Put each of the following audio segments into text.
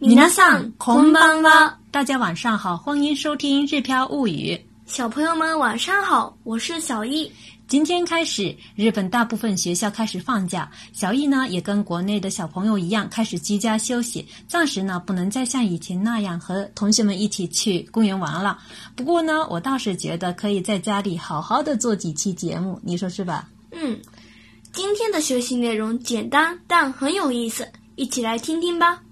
晚上，空巴巴，大家晚上好，欢迎收听《日飘物语》。小朋友们晚上好，我是小易。今天开始，日本大部分学校开始放假，小易呢也跟国内的小朋友一样开始居家休息，暂时呢不能再像以前那样和同学们一起去公园玩了。不过呢，我倒是觉得可以在家里好好的做几期节目，你说是吧？嗯。今天的学习内容简单，但很有意思，一起来听听吧。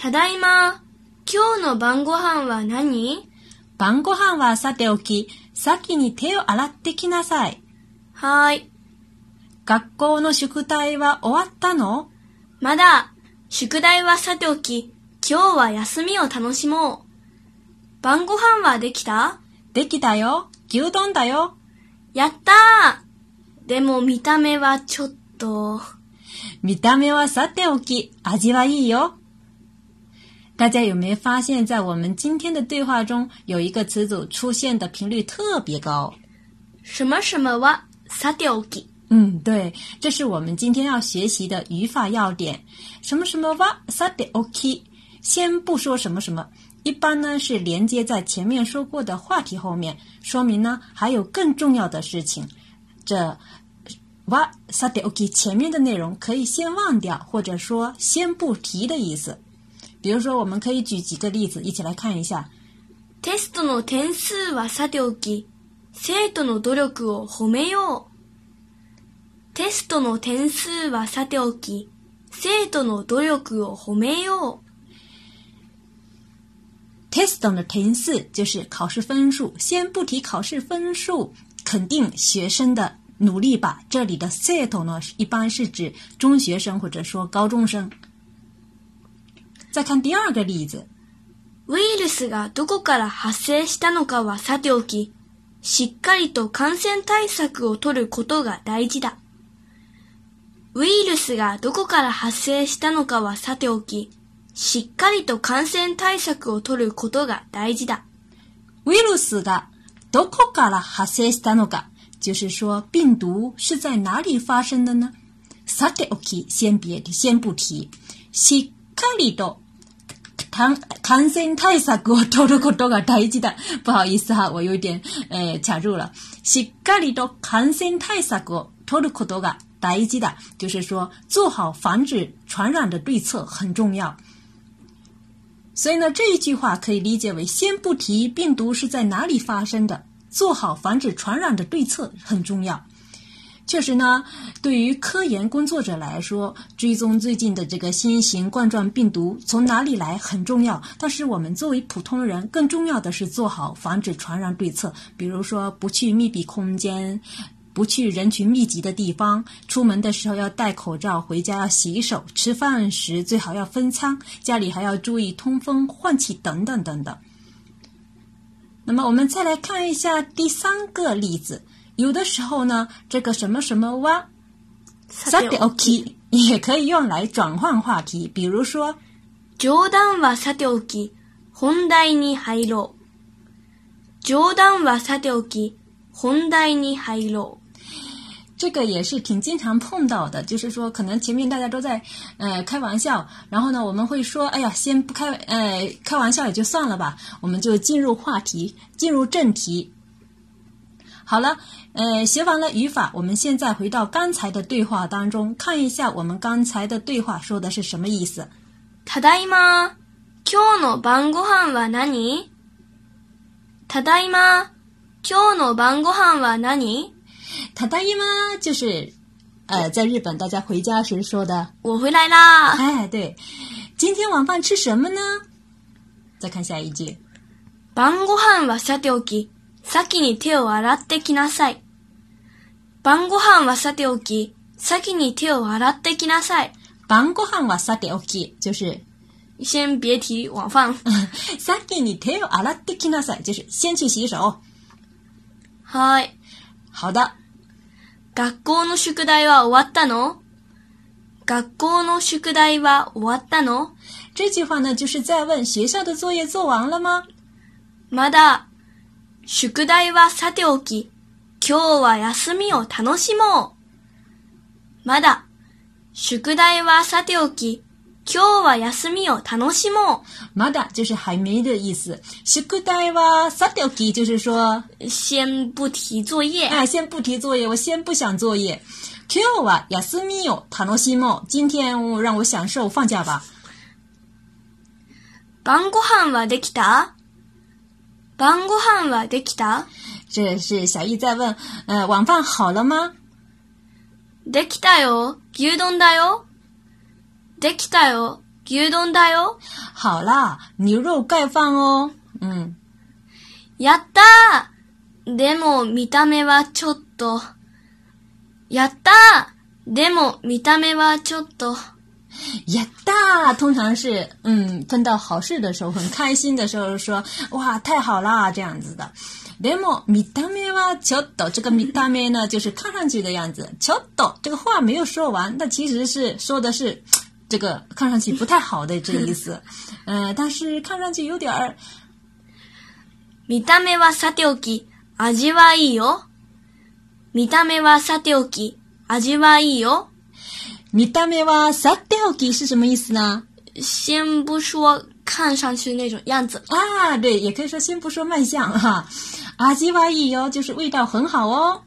ただいま。今日の晩ご飯は何晩ご飯はさておき、先に手を洗ってきなさい。はーい。学校の宿題は終わったのまだ。宿題はさておき、今日は休みを楽しもう。晩ご飯はできたできたよ。牛丼だよ。やったーでも見た目はちょっと。見た目はさておき、味はいいよ。大家有没有发现，在我们今天的对话中，有一个词组出现的频率特别高？什么什么哇，萨迪 OK？嗯，对，这是我们今天要学习的语法要点。什么什么哇，萨迪 OK？先不说什么什么，一般呢是连接在前面说过的话题后面，说明呢还有更重要的事情。这哇萨迪 OK，前面的内容可以先忘掉，或者说先不提的意思。比如说，我们可以举几个例子，一起来看一下。テストの点数はさておき、生徒の努力を褒めよう。テストの点数はさておき、生徒の努力を褒めよう。テストの点数就是考试分数，先不提考试分数，肯定学生的努力吧。这里的生徒呢，一般是指中学生或者说高中生。再看第二个例子。ウイルスがどこから発生したのかはさておき、しっかりと感染対策を取ることが大事だ。ウイルスがどこから発生したのかはさておき、しっかりと感染対策を取ることが大事だ。ウイルスがどこから発生したのか，就是说病毒是在哪里发生的呢？さておき、先别先不提。しっかりと抗感染对策を取ることが大事だ。不好意思哈，我有点呃卡住了。しっかりと感染対策を取ることが大事だ。就是说，做好防止传染的对策很重要。所以呢，这一句话可以理解为：先不提病毒是在哪里发生的，做好防止传染的对策很重要。确实呢，对于科研工作者来说，追踪最近的这个新型冠状病毒从哪里来很重要。但是我们作为普通人，更重要的是做好防止传染对策，比如说不去密闭空间，不去人群密集的地方，出门的时候要戴口罩，回家要洗手，吃饭时最好要分餐，家里还要注意通风换气等等等等。那么我们再来看一下第三个例子。有的时候呢，这个什么什么哇，さておき，也可以用来转换话题。比如说，冗談はさておき、本題に入ろう。冗談はさておき、本題に入ろう。这个也是挺经常碰到的，就是说，可能前面大家都在呃开玩笑，然后呢，我们会说，哎呀，先不开呃开玩笑也就算了吧，我们就进入话题，进入正题。好了，呃，学完了语法，我们现在回到刚才的对话当中，看一下我们刚才的对话说的是什么意思。ただいま、今日の晩ご飯は何？ただいま、今日の晩ごはんは何？ただいま就是呃，在日本大家回家时说的。我回来啦。哎，对，今天晚饭吃什么呢？再看下一句，晩ごはんはしゃておき。先に手を洗ってきなさい。晩ご飯はさておき、先に手を洗ってきなさい。晩ご飯はさておき、就是、先别提晚饭。先に手を洗ってきなさい。就是、先去洗手。はい。好だ。学校の宿題は終わったの学校の宿題は終わったの这句话呢，就是在问学校的作业做完了吗？まだ宿題はさておき、今日は休みを楽しもう。まだ、宿題はさておき、今日は休みを楽しもう。まだ就是还没的意思。宿題はさておき就是说先不提作业。哎，先不提作业，我先不想作业。今日は休みを楽しもう。今天我让我享受放假吧。晩ご飯はできた？晩ご飯はできた这是小易在问，呃，晚饭好了吗？できたよ、牛丼だよ。できたよ、牛丼だよ。好啦，牛肉盖饭哦。嗯，やったー。でも見た目はちょっと。やったー。でも見た目はちょっと。呀哒，通常是嗯，碰到好事的时候，很开心的时候，说哇，太好啦，这样子的。でも見た目はちょっと这个見た目呢，就是看上去的样子。ちょっと这个话没有说完，那其实是说的是这个看上去不太好的这意思。呃，但是看上去有点儿。見た目はさておき味はいいよ。見た目はさておき味はいいよ。米达咩哇，萨德奥基是什么意思呢？先不说看上去那种样子啊，对，也可以说先不说卖相哈。阿吉哇以哟，就是味道很好哦。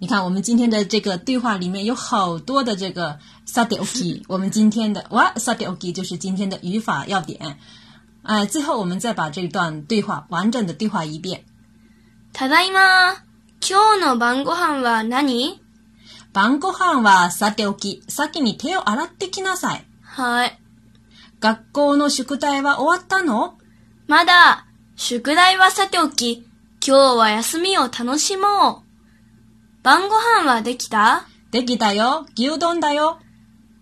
你看，我们今天的这个对话里面有好多的这个萨德奥基。我们今天的哇，萨德奥基就是今天的语法要点。哎，最后我们再把这段对话完整的对话一遍。大家好，今天的饭午饭是？晩ご飯はさておき、先に手を洗ってきなさい。はい。学校の宿題は終わったのまだ、宿題はさておき、今日は休みを楽しもう。晩ご飯はできたできたよ。牛丼だよ。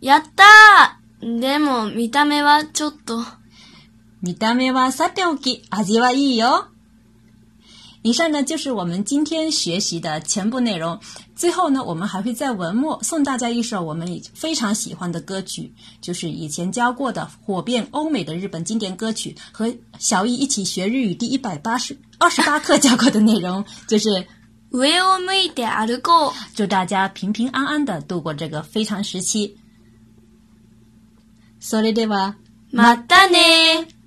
やったーでも、見た目はちょっと。見た目はさておき、味はいいよ。以上呢就是我们今天学习的全部内容。最后呢，我们还会在文末送大家一首我们非常喜欢的歌曲，就是以前教过的火遍欧美的日本经典歌曲，和小易一起学日语第一百八十二十八课 教过的内容，就是 Where we go。祝大家平平安安的度过这个非常时期。それではまたね。